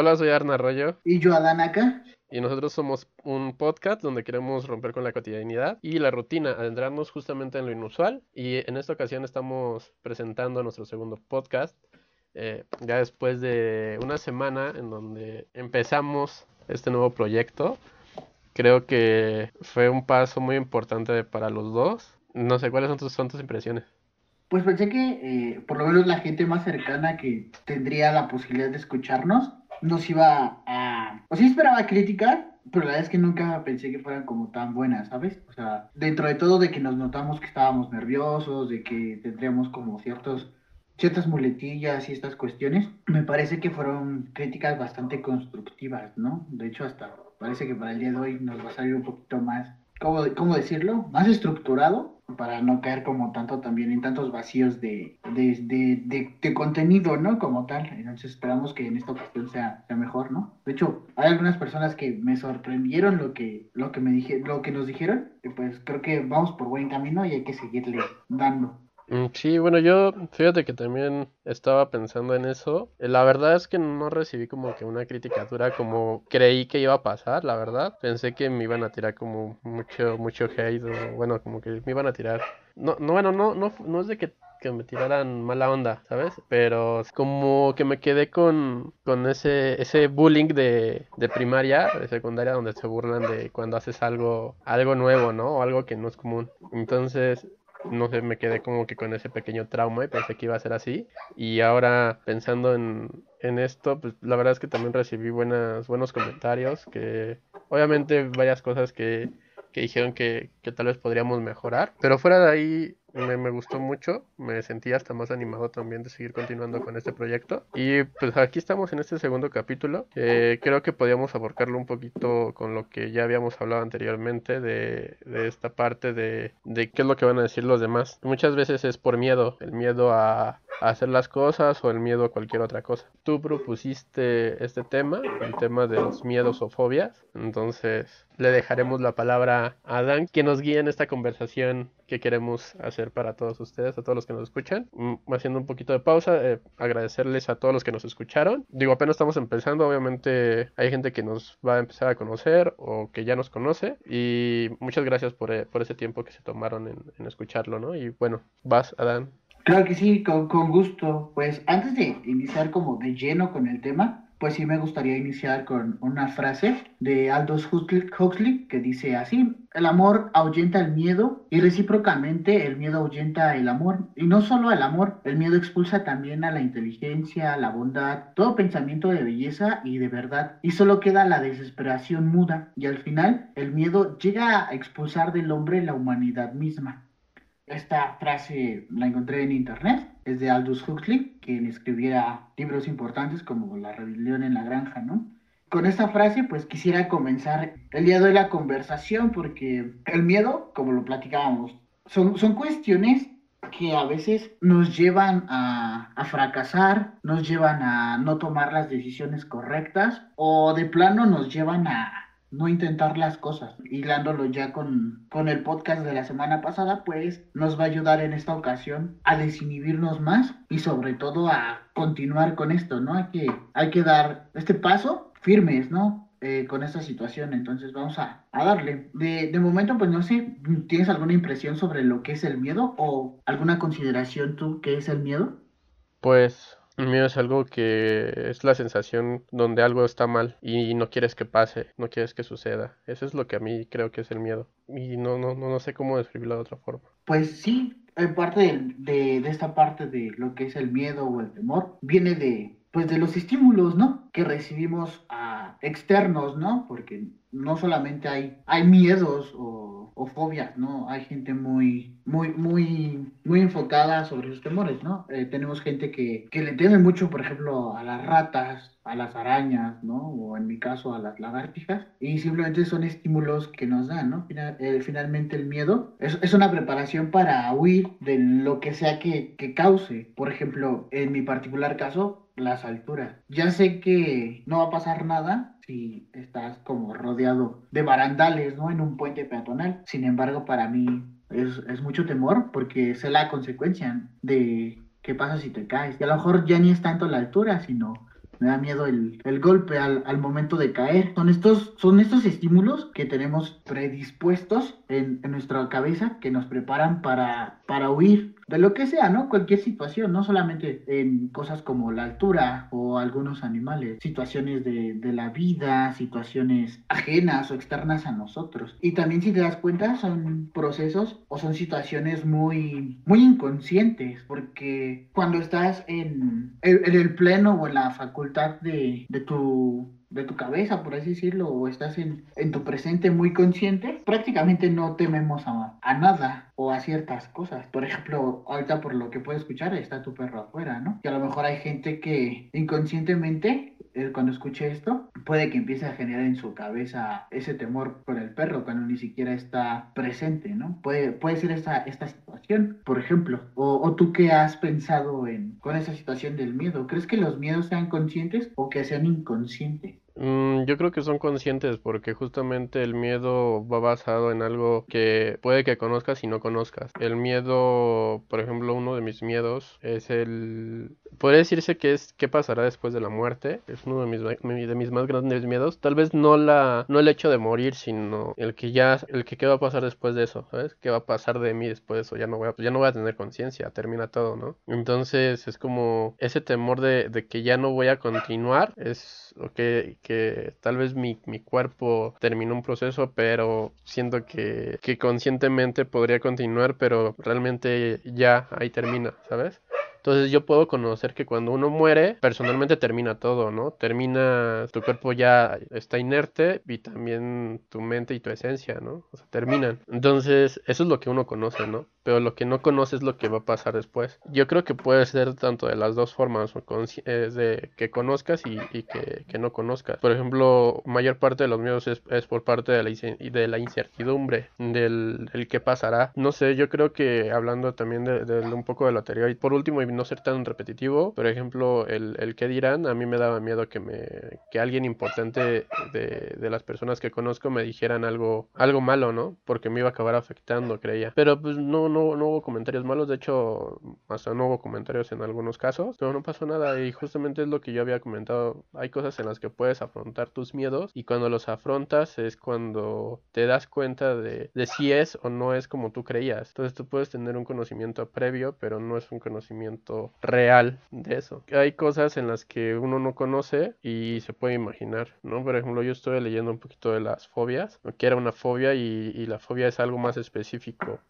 Hola, soy Arna Arroyo. Y yo, Adanaka. Y nosotros somos un podcast donde queremos romper con la cotidianidad y la rutina, adentrarnos justamente en lo inusual. Y en esta ocasión estamos presentando nuestro segundo podcast. Eh, ya después de una semana en donde empezamos este nuevo proyecto, creo que fue un paso muy importante para los dos. No sé cuáles son tus, son tus impresiones. Pues pensé que eh, por lo menos la gente más cercana que tendría la posibilidad de escucharnos nos iba a... O sí esperaba crítica, pero la verdad es que nunca pensé que fueran como tan buenas, ¿sabes? O sea, dentro de todo de que nos notamos que estábamos nerviosos, de que tendríamos como ciertos ciertas muletillas y estas cuestiones, me parece que fueron críticas bastante constructivas, ¿no? De hecho, hasta parece que para el día de hoy nos va a salir un poquito más, ¿cómo, cómo decirlo? Más estructurado para no caer como tanto también en tantos vacíos de, de, de, contenido, ¿no? Como tal. Entonces esperamos que en esta ocasión sea, sea mejor, ¿no? De hecho, hay algunas personas que me sorprendieron lo que, lo que me dije, lo que nos dijeron, y pues creo que vamos por buen camino y hay que seguirle dando. Mm, sí, bueno, yo fíjate que también estaba pensando en eso. La verdad es que no recibí como que una crítica dura como creí que iba a pasar, la verdad. Pensé que me iban a tirar como mucho, mucho hate o bueno, como que me iban a tirar. No, no, bueno, no, no, no es de que, que me tiraran mala onda, ¿sabes? Pero como que me quedé con, con ese, ese bullying de, de primaria, de secundaria, donde se burlan de cuando haces algo, algo nuevo, ¿no? O algo que no es común. Entonces, no sé, me quedé como que con ese pequeño trauma y pensé que iba a ser así. Y ahora pensando en, en esto, pues la verdad es que también recibí buenas, buenos comentarios, que obviamente varias cosas que, que dijeron que, que tal vez podríamos mejorar. Pero fuera de ahí, me, gustó mucho, me sentí hasta más animado también de seguir continuando con este proyecto. Y pues aquí estamos en este segundo capítulo. Eh, creo que podíamos aborcarlo un poquito con lo que ya habíamos hablado anteriormente de, de esta parte de, de, qué es lo que van a decir los demás. Muchas veces es por miedo, el miedo a, a hacer las cosas o el miedo a cualquier otra cosa. Tú propusiste este tema, el tema de los miedos o fobias. Entonces le dejaremos la palabra a Dan, que nos guíe en esta conversación que queremos hacer para todos ustedes, a todos los que nos escuchan. Mm, haciendo un poquito de pausa, eh, agradecerles a todos los que nos escucharon. Digo, apenas estamos empezando, obviamente hay gente que nos va a empezar a conocer o que ya nos conoce. Y muchas gracias por, eh, por ese tiempo que se tomaron en, en escucharlo, ¿no? Y bueno, vas, Adán. Claro que sí, con, con gusto. Pues antes de iniciar como de lleno con el tema, pues sí me gustaría iniciar con una frase de Aldous Huxley que dice así, el amor ahuyenta el miedo y recíprocamente el miedo ahuyenta el amor. Y no solo el amor, el miedo expulsa también a la inteligencia, la bondad, todo pensamiento de belleza y de verdad. Y solo queda la desesperación muda y al final el miedo llega a expulsar del hombre la humanidad misma. Esta frase la encontré en internet, es de Aldous Huxley, quien escribiera libros importantes como La rebelión en la granja, ¿no? Con esta frase, pues quisiera comenzar el día de hoy la conversación, porque el miedo, como lo platicábamos, son, son cuestiones que a veces nos llevan a, a, fracasar, nos llevan a no tomar las decisiones correctas o de plano nos llevan a, no intentar las cosas. Hilándolo ya con, con el podcast de la semana pasada, pues nos va a ayudar en esta ocasión a desinhibirnos más y sobre todo a continuar con esto, ¿no? Hay que, hay que dar este paso firmes, ¿no? Eh, con esta situación, entonces vamos a, a darle. De, de, momento, pues no sé, ¿tienes alguna impresión sobre lo que es el miedo o alguna consideración tú que es el miedo? Pues el miedo es algo que es la sensación donde algo está mal y no quieres que pase, no quieres que suceda. Eso es lo que a mí creo que es el miedo. Y no, no, no, no sé cómo describirlo de otra forma. Pues sí, en parte de, de, de esta parte de lo que es el miedo o el temor, viene de, pues de los estímulos, ¿no? Que recibimos a externos, ¿no? Porque no solamente hay, hay miedos o, o, fobias, ¿no? Hay gente muy, muy, muy, muy enfocada sobre sus temores, ¿no? Eh, tenemos gente que, que le teme mucho, por ejemplo, a las ratas, a las arañas, ¿no? O en mi caso a las lagartijas. Y simplemente son estímulos que nos dan, ¿no? Final, eh, finalmente el miedo es, es, una preparación para huir de lo que sea que, que cause. Por ejemplo, en mi particular caso, las alturas. Ya sé que no va a pasar nada si estás como rodeado de barandales, ¿no? En un puente peatonal. Sin embargo, para mí es, es mucho temor porque sé la consecuencia de qué pasa si te caes. Y a lo mejor ya ni es tanto la altura, sino me da miedo el, el golpe al, al, momento de caer. Son estos, son estos estímulos que tenemos predispuestos en, en nuestra cabeza que nos preparan para, para huir de lo que sea, ¿no? Cualquier situación, no solamente en cosas como la altura o algunos animales, situaciones de, de, la vida, situaciones ajenas o externas a nosotros. Y también si te das cuenta son procesos o son situaciones muy, muy inconscientes, porque cuando estás en, en, el pleno o en la facultad de, de tu de tu cabeza, por así decirlo, o estás en, en tu presente muy consciente, prácticamente no tememos a, a, nada o a ciertas cosas. Por ejemplo, ahorita por lo que puedo escuchar, está tu perro afuera, ¿no? Y a lo mejor hay gente que inconscientemente, eh, cuando escuche esto, puede que empiece a generar en su cabeza ese temor por el perro cuando ni siquiera está presente, ¿no? Puede, puede ser esta, esta situación, por ejemplo. O, o tú qué has pensado en, con esa situación del miedo. ¿Crees que los miedos sean conscientes o que sean inconscientes? Mm, yo creo que son conscientes porque justamente el miedo va basado en algo que puede que conozcas y no conozcas. El miedo, por ejemplo, uno de mis miedos es el... Podría decirse que es qué pasará después de la muerte. Es uno de mis, de mis más grandes miedos. Tal vez no, la, no el hecho de morir, sino el que ya, el que qué va a pasar después de eso, ¿sabes? ¿Qué va a pasar de mí después de eso? Ya no voy a, ya no voy a tener conciencia, termina todo, ¿no? Entonces es como ese temor de, de que ya no voy a continuar, es lo que tal vez mi, mi cuerpo terminó un proceso, pero siento que, que conscientemente podría continuar, pero realmente ya ahí termina, ¿sabes? Entonces yo puedo conocer que cuando uno muere, personalmente termina todo, ¿no? Termina, tu cuerpo ya está inerte y también tu mente y tu esencia, ¿no? O sea, terminan. Entonces, eso es lo que uno conoce, ¿no? Pero lo que no conoce es lo que va a pasar después. Yo creo que puede ser tanto de las dos formas, de que conozcas y, que, que, no conozcas. Por ejemplo, mayor parte de los miedos es, por parte de la, la incertidumbre, del, qué pasará. No sé, yo creo que hablando también de, un poco de lo anterior, y por último, y no ser tan repetitivo, por ejemplo, el, el que dirán, a mí me daba miedo que que alguien importante de, de, las personas que conozco me dijeran algo algo malo, ¿no? Porque me iba a acabar afectando, creía. Pero pues no no no hubo comentarios malos, de hecho, hasta no hubo comentarios en algunos casos, pero no pasó nada y justamente es lo que yo había comentado, hay cosas en las que puedes afrontar tus miedos y cuando los afrontas es cuando te das cuenta de, si es o no es como tú creías. Entonces tú puedes tener un conocimiento previo, pero no es un conocimiento real de eso. Hay cosas en las que uno no conoce y se puede imaginar, ¿no? Por ejemplo, yo estoy leyendo un poquito de las fobias, que era una fobia y, y la fobia es algo más específico.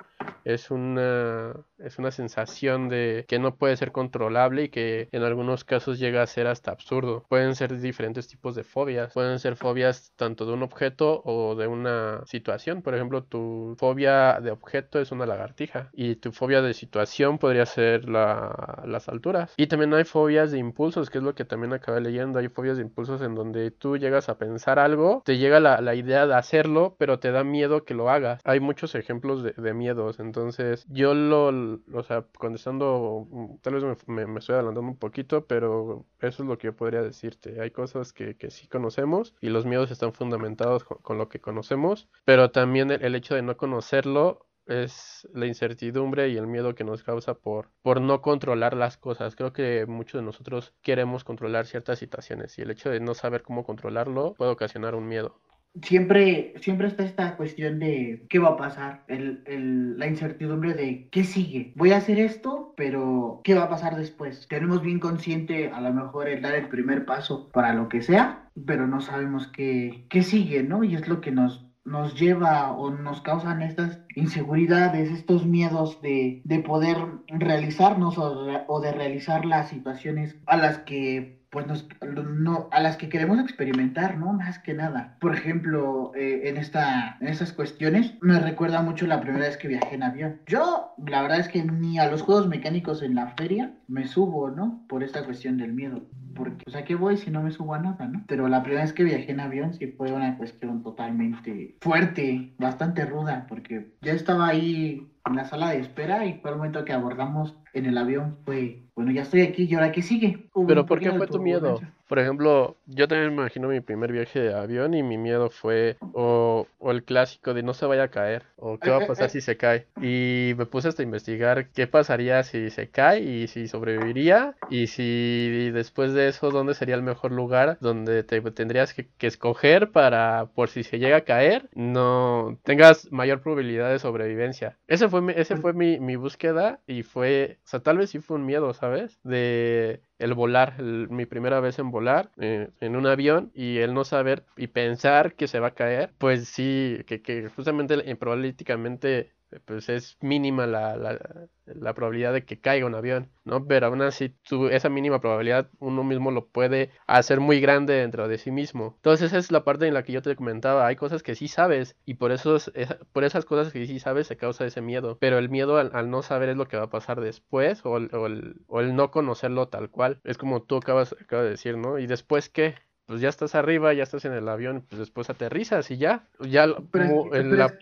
Es una, es una sensación de que no puede ser controlable y que en algunos casos llega a ser hasta absurdo. Pueden ser diferentes tipos de fobias. Pueden ser fobias tanto de un objeto o de una situación. Por ejemplo, tu fobia de objeto es una lagartija y tu fobia de situación podría ser la, las alturas. Y también hay fobias de impulsos, que es lo que también acabé leyendo. Hay fobias de impulsos en donde tú llegas a pensar algo, te llega la, la idea de hacerlo, pero te da miedo que lo hagas. Hay muchos ejemplos de, de miedos. Entonces, yo lo, o sea, contestando, tal vez me, me, estoy adelantando un poquito, pero eso es lo que yo podría decirte. Hay cosas que, que sí conocemos y los miedos están fundamentados con, con lo que conocemos, pero también el, el hecho de no conocerlo es la incertidumbre y el miedo que nos causa por, por no controlar las cosas. Creo que muchos de nosotros queremos controlar ciertas situaciones y el hecho de no saber cómo controlarlo puede ocasionar un miedo siempre, siempre está esta cuestión de qué va a pasar, el, el, la incertidumbre de qué sigue. Voy a hacer esto, pero ¿qué va a pasar después? Tenemos bien consciente a lo mejor el dar el primer paso para lo que sea, pero no sabemos qué, qué sigue, ¿no? Y es lo que nos, nos lleva o nos causan estas inseguridades, estos miedos de, de poder realizarnos o, o de realizar las situaciones a las que pues nos, no, a las que queremos experimentar, ¿no? Más que nada. Por ejemplo, eh, en, esta, en estas cuestiones, me recuerda mucho la primera vez que viajé en avión. Yo, la verdad es que ni a los juegos mecánicos en la feria me subo, ¿no? Por esta cuestión del miedo. Porque, o sea, ¿qué voy si no me subo a nada, ¿no? Pero la primera vez que viajé en avión sí fue una cuestión totalmente fuerte, bastante ruda, porque ya estaba ahí en la sala de espera y fue el momento que abordamos en el avión fue, bueno, ya estoy aquí y ahora qué sigue. Hubo ¿Pero por qué fue tu miedo? Por ejemplo, yo también me imagino mi primer viaje de avión y mi miedo fue o, o el clásico de no se vaya a caer o qué va a pasar si se cae. Y me puse hasta a investigar qué pasaría si se cae y si sobreviviría y si después de eso dónde sería el mejor lugar donde te tendrías que, que escoger para por si se llega a caer no tengas mayor probabilidad de sobrevivencia. Ese fue mi, ese fue mi, mi búsqueda y fue, o sea, tal vez sí fue un miedo, ¿sabes? De el volar, mi primera vez en volar eh, en un avión y el no saber y pensar que se va a caer, pues sí, que, que justamente eh, probabilísticamente pues es mínima la, la, la, probabilidad de que caiga un avión, ¿no? Pero aún así, tú, esa mínima probabilidad uno mismo lo puede hacer muy grande dentro de sí mismo. Entonces esa es la parte en la que yo te comentaba, hay cosas que sí sabes y por, eso es, por esas cosas que sí sabes se causa ese miedo, pero el miedo al, no saber es lo que va a pasar después o el, o, el, o el, no conocerlo tal cual. Es como tú acabas, acabas de decir, ¿no? ¿Y después qué? Pues ya estás arriba, ya estás en el avión, pues después aterrizas y ya, ya pero como en la...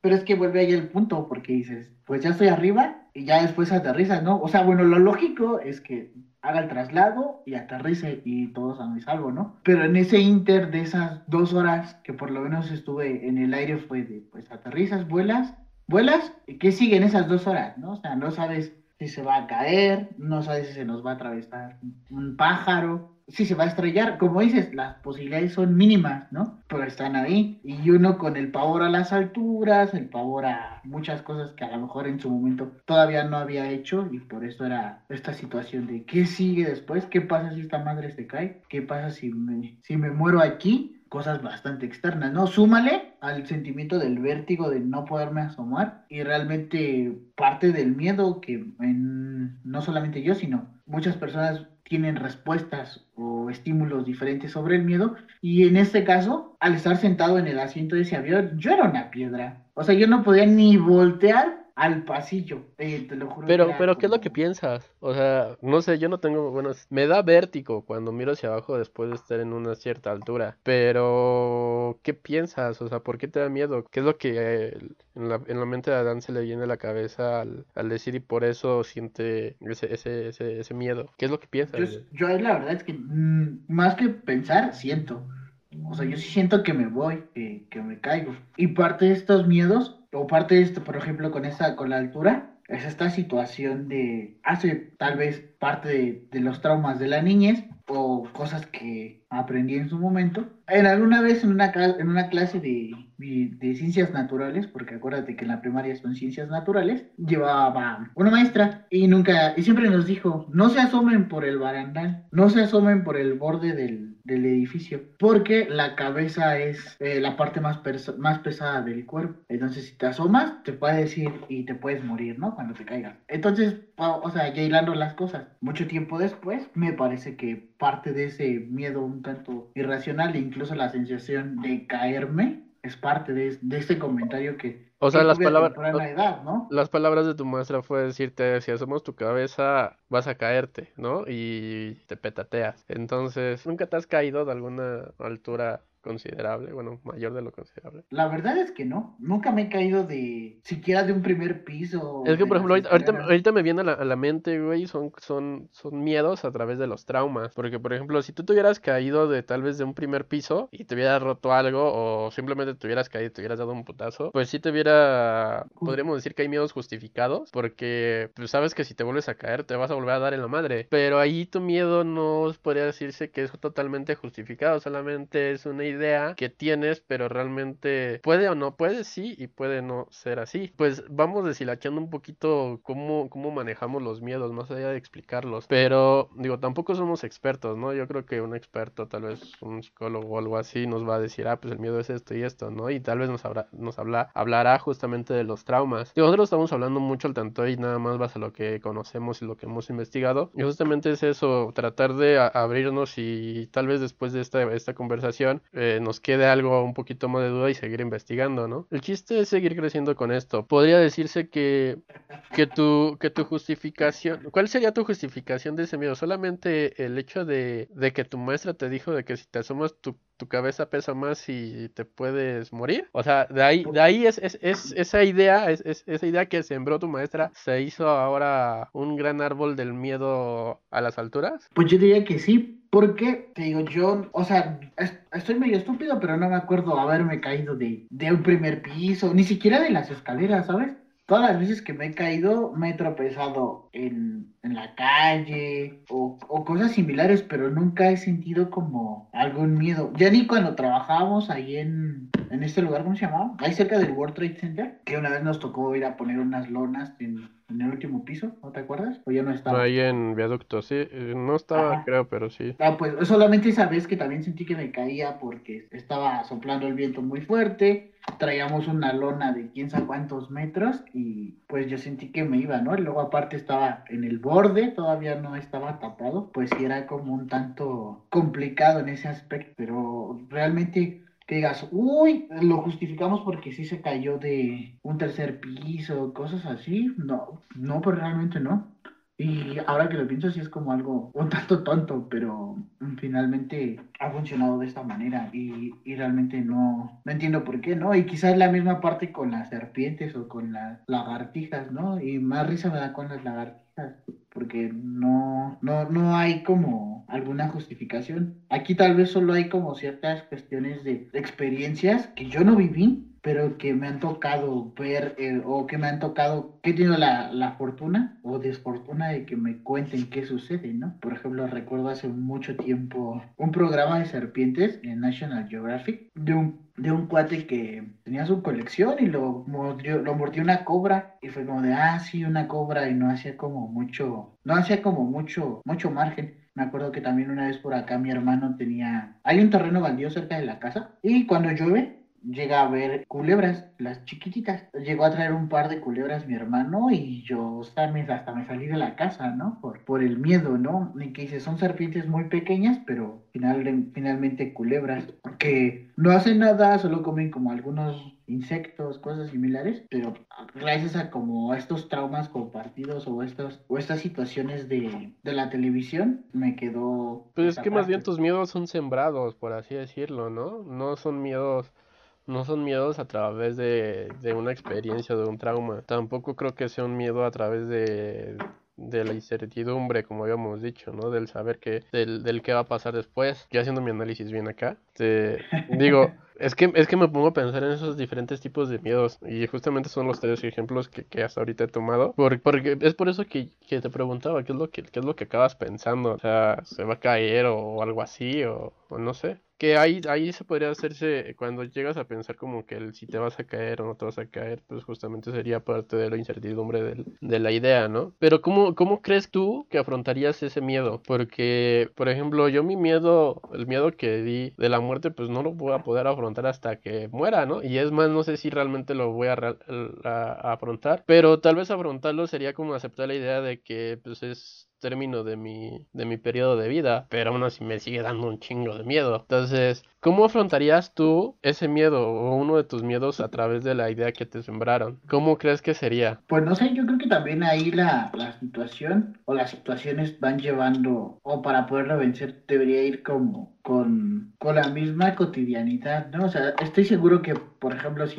pero es que vuelve ahí el punto, porque dices, pues ya estoy arriba y ya después aterrizas, ¿no? O sea, bueno, lo lógico es que haga el traslado y aterrice y todos a mi salvo, ¿no? Pero en ese inter de esas dos horas que por lo menos estuve en el aire fue de, pues aterrizas, vuelas, vuelas, ¿y qué sigue en esas dos horas, ¿no? O sea, no sabes si se va a caer, no sabes si se nos va a atravesar un pájaro, si se va a estrellar, como dices, las posibilidades son mínimas, ¿no? Pero están ahí. Y uno con el pavor a las alturas, el pavor a muchas cosas que a lo mejor en su momento todavía no había hecho y por eso era esta situación de qué sigue después, qué pasa si esta madre se cae, qué pasa si me, si me muero aquí. Cosas bastante externas, ¿no? Súmale al sentimiento del vértigo de no poderme asomar y realmente parte del miedo que en- no solamente yo, sino muchas personas tienen respuestas o estímulos diferentes sobre el miedo. Y en este caso, al estar sentado en el asiento de ese avión, yo era una piedra. O sea, yo no podía ni voltear al pasillo. Eh, te lo juro. que Pero, pero, ¿qué es lo que piensas? O sea, no sé, yo no tengo, bueno, me da vértigo cuando miro hacia abajo después de estar en una cierta altura. Pero, ¿qué piensas? O sea, ¿por qué te da miedo? ¿Qué es lo que eh, en la, en la mente de Adán se le viene a la cabeza al, al decir y por eso siente ese, ese, ese, ese miedo? ¿Qué es lo que piensas? Yo, yo la verdad es que mm, más que pensar, siento. O sea, yo sí siento que me voy, que, que me caigo. Y parte de estos miedos, o parte de esto, por ejemplo, con esta, con la altura, es esta situación de hace tal vez parte de, los traumas de la niñez o cosas que aprendí en su momento. En alguna vez en una, en una clase de, de ciencias naturales, porque acuérdate que en la primaria son ciencias naturales, llevaba una maestra y nunca, y siempre nos dijo, no se asomen por el barandal, no se asomen por el borde del, del edificio, porque la cabeza es eh, la parte más, más pesada del cuerpo. Entonces, si te asomas, te puedes ir y te puedes morir, ¿no? Cuando te caigas. Entonces, o sea, ya hilando las cosas. Mucho tiempo después, me parece que parte de ese miedo un tanto irracional e incluso la sensación de caerme es parte de, de este comentario que, O sea, que las palabras, temprana edad, ¿no? las palabras de tu maestra fue decirte, si asomos tu cabeza, vas a caerte, ¿no? Y te petateas. Entonces, ¿nunca te has caído de alguna altura considerable? Bueno, mayor de lo considerable. La verdad es que no. Nunca me he caído de siquiera de un primer piso. Es que, por ejemplo, ahorita, ahorita, ahorita me viene a la, a la mente, güey, son, son, son miedos a través de los traumas. Porque, por ejemplo, si tú te hubieras caído de tal vez de un primer piso y te hubieras roto algo o simplemente te hubieras caído y te hubieras dado un putazo, pues sí te hubiera, podríamos decir que hay miedos justificados porque pues sabes que si te vuelves a caer te vas a volver a dar en la madre. Pero ahí tu miedo no podría decirse que es totalmente justificado, solamente es una idea que tienes, pero realmente puede o no puede, sí, y puede no ser así. Pues vamos deshilachando un poquito cómo, cómo manejamos los miedos, más allá de explicarlos. Pero digo, tampoco somos expertos, ¿no? Yo creo que un experto, tal vez un psicólogo o algo así, nos va a decir, ah, pues el miedo es esto y esto, ¿no? Y tal vez nos, habrá, nos habla, hablará justamente de los traumas. Y nosotros estamos hablando mucho al tanto y nada más base a lo que conocemos y lo que hemos investigado. Y justamente es eso, tratar de abrirnos y tal vez después de esta, esta conversación eh, nos quede algo un poquito más de duda y seguir investigando, ¿no? El chiste es seguir creciendo con esto. Podría decirse que, que, tu, que tu justificación, ¿cuál sería tu justificación de ese miedo? Solamente el hecho de, de que tu maestra te dijo de que si te asomas tu, tu cabeza pesa más y te puedes morir. O sea, de ahí, de ahí es, es, es esa idea, es- esa idea que sembró tu maestra, se hizo ahora un gran árbol del miedo a las alturas. Pues yo diría que sí, Porque, te digo, yo, o sea, estoy medio estúpido, pero no me acuerdo haberme caído de, de un primer piso, ni siquiera de las escaleras, ¿sabes? todas las veces que me he caído me he tropezado en, en la calle o, o, cosas similares, pero nunca he sentido como algún miedo. Ya ni cuando trabajábamos ahí en, en este lugar, ¿cómo se llamaba? Ahí cerca del World Trade Center, que una vez nos tocó ir a poner unas lonas en en el último piso, ¿no te acuerdas? O ya no estaba. Ahí en viaducto, sí, eh, no estaba, creo, pero sí. Ah, pues solamente esa vez que también sentí que me caía porque estaba soplando el viento muy fuerte, traíamos una lona de quién sabe cuántos metros y pues yo sentí que me iba, ¿no? Y luego aparte estaba en el borde, todavía no estaba tapado, pues sí era como un tanto complicado en ese aspecto, pero realmente que digas, uy, lo justificamos porque sí se cayó de un tercer piso, cosas así. No, no, pero realmente no. Y ahora que lo pienso, sí es como algo un tanto tonto, pero finalmente ha funcionado de esta manera y, y, realmente no, no entiendo por qué, ¿no? Y quizás la misma parte con las serpientes o con las lagartijas, ¿no? Y más risa me da con las lagartijas, porque no, no, no hay como alguna justificación. Aquí tal vez solo hay como ciertas cuestiones de experiencias que yo no viví, pero que me han tocado ver eh, o que me han tocado, que he tenido la, la, fortuna o desfortuna de que me cuenten qué sucede, ¿no? Por ejemplo, recuerdo hace mucho tiempo un programa de serpientes en National Geographic de un de un cuate que tenía su colección y lo mordió, lo mordió una cobra y fue como de, ah, sí, una cobra y no hacía como mucho, no hacía como mucho, mucho margen. Me acuerdo que también una vez por acá mi hermano tenía, hay un terreno baldío cerca de la casa y cuando llueve llega a ver culebras, las chiquititas. Llegó a traer un par de culebras mi hermano y yo hasta me, hasta me salí de la casa, ¿no? Por, por el miedo, ¿no? Y que dice, son serpientes muy pequeñas, pero final, finalmente culebras, que no hacen nada, solo comen como algunos insectos, cosas similares, pero gracias a como estos traumas compartidos o estas, o estas situaciones de, de la televisión, me quedó... Pues es que más bien tus miedos son sembrados, por así decirlo, ¿no? No son miedos no son miedos a través de, de una experiencia, de un trauma. Tampoco creo que sea un miedo a través de, de la incertidumbre, como habíamos dicho, ¿no? Del saber que, del, del qué va a pasar después. Yo haciendo mi análisis bien acá, te digo, es que, es que me pongo a pensar en esos diferentes tipos de miedos y justamente son los tres ejemplos que, que hasta ahorita he tomado. porque es por eso que, que, te preguntaba qué es lo que, qué es lo que acabas pensando. O sea, ¿se va a caer o, algo así o, o no sé? Que ahí, ahí se podría hacerse, cuando llegas a pensar como que el, si te vas a caer o no te vas a caer, pues justamente sería parte de la incertidumbre del, de la idea, ¿no? Pero ¿cómo, ¿cómo crees tú que afrontarías ese miedo? Porque, por ejemplo, yo mi miedo, el miedo que di de la muerte, pues no lo voy a poder afrontar hasta que muera, ¿no? Y es más, no sé si realmente lo voy a, a afrontar, pero tal vez afrontarlo sería como aceptar la idea de que pues es término de mi, de mi periodo de vida, pero aún así me sigue dando un chingo de miedo. Entonces, ¿cómo afrontarías tú ese miedo o uno de tus miedos a través de la idea que te sembraron? ¿Cómo crees que sería? Pues no sé, yo creo que también ahí la, la situación o las situaciones van llevando, o para poderlo vencer, debería ir como con, con la misma cotidianidad, ¿no? O sea, estoy seguro que, por ejemplo, si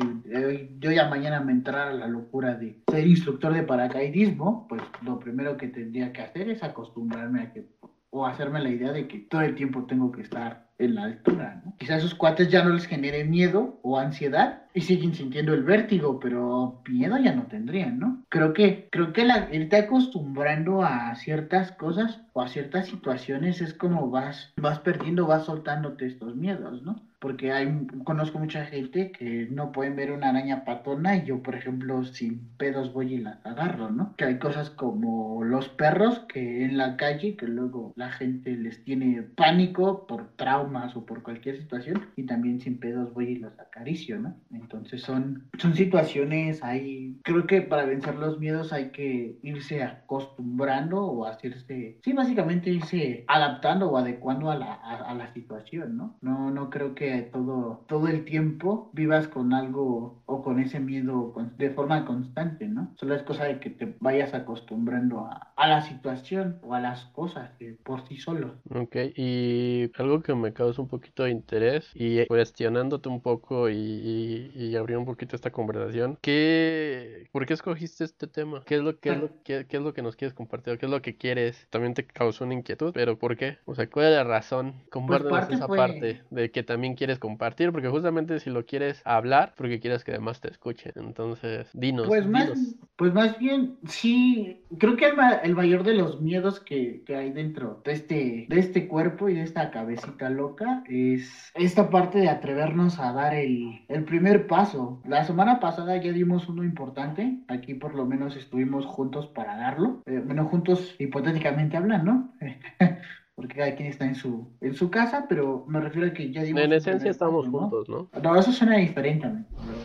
yo ya mañana me entrara la locura de ser instructor de paracaidismo, pues lo primero que tendría que hacer es acostumbrarme a que, o hacerme la idea de que todo el tiempo tengo que estar en la altura, ¿no? Quizás esos cuates ya no les genere miedo o ansiedad y siguen sintiendo el vértigo, pero miedo ya no tendrían, ¿no? Creo que, creo que la, irte acostumbrando a ciertas cosas o a ciertas situaciones es como vas, vas perdiendo, vas soltándote estos miedos, ¿no? porque hay, conozco mucha gente que no pueden ver una araña patona y yo, por ejemplo, sin pedos voy y la agarro, ¿no? Que hay cosas como los perros que en la calle, que luego la gente les tiene pánico por traumas o por cualquier situación y también sin pedos voy y los acaricio, ¿no? Entonces son, son situaciones ahí, creo que para vencer los miedos hay que irse acostumbrando o hacerse, sí, básicamente irse adaptando o adecuando a la, a la situación, ¿no? No, no creo que todo, todo el tiempo vivas con algo o con ese miedo de forma constante, ¿no? Solo es cosa de que te vayas acostumbrando a, a la situación o a las cosas por sí solo. Ok, y algo que me causa un poquito de interés y cuestionándote un poco y, y, abrir un poquito esta conversación, ¿qué, ¿por qué escogiste este tema? ¿Qué es lo, qué es lo, qué, qué es lo que nos quieres compartir? ¿Qué es lo que quieres? También te causó una inquietud, pero ¿por qué? O sea, ¿cuál es la razón? Pues Compártenos esa parte de que también quieres compartir, porque justamente si lo quieres hablar, porque quieres que además te escuchen. Entonces, dinos. Pues más, pues más bien, sí, creo que el, el mayor de los miedos que, que, hay dentro de este, de este cuerpo y de esta cabecita loca es esta parte de atrevernos a dar el, el primer paso. La semana pasada ya dimos uno importante, aquí por lo menos estuvimos juntos para darlo, eh, juntos hipotéticamente hablando, ¿no? porque cada quien está en su, en su casa, pero me refiero a que ya dimos... En esencia estamos juntos, ¿no? No, eso suena diferente.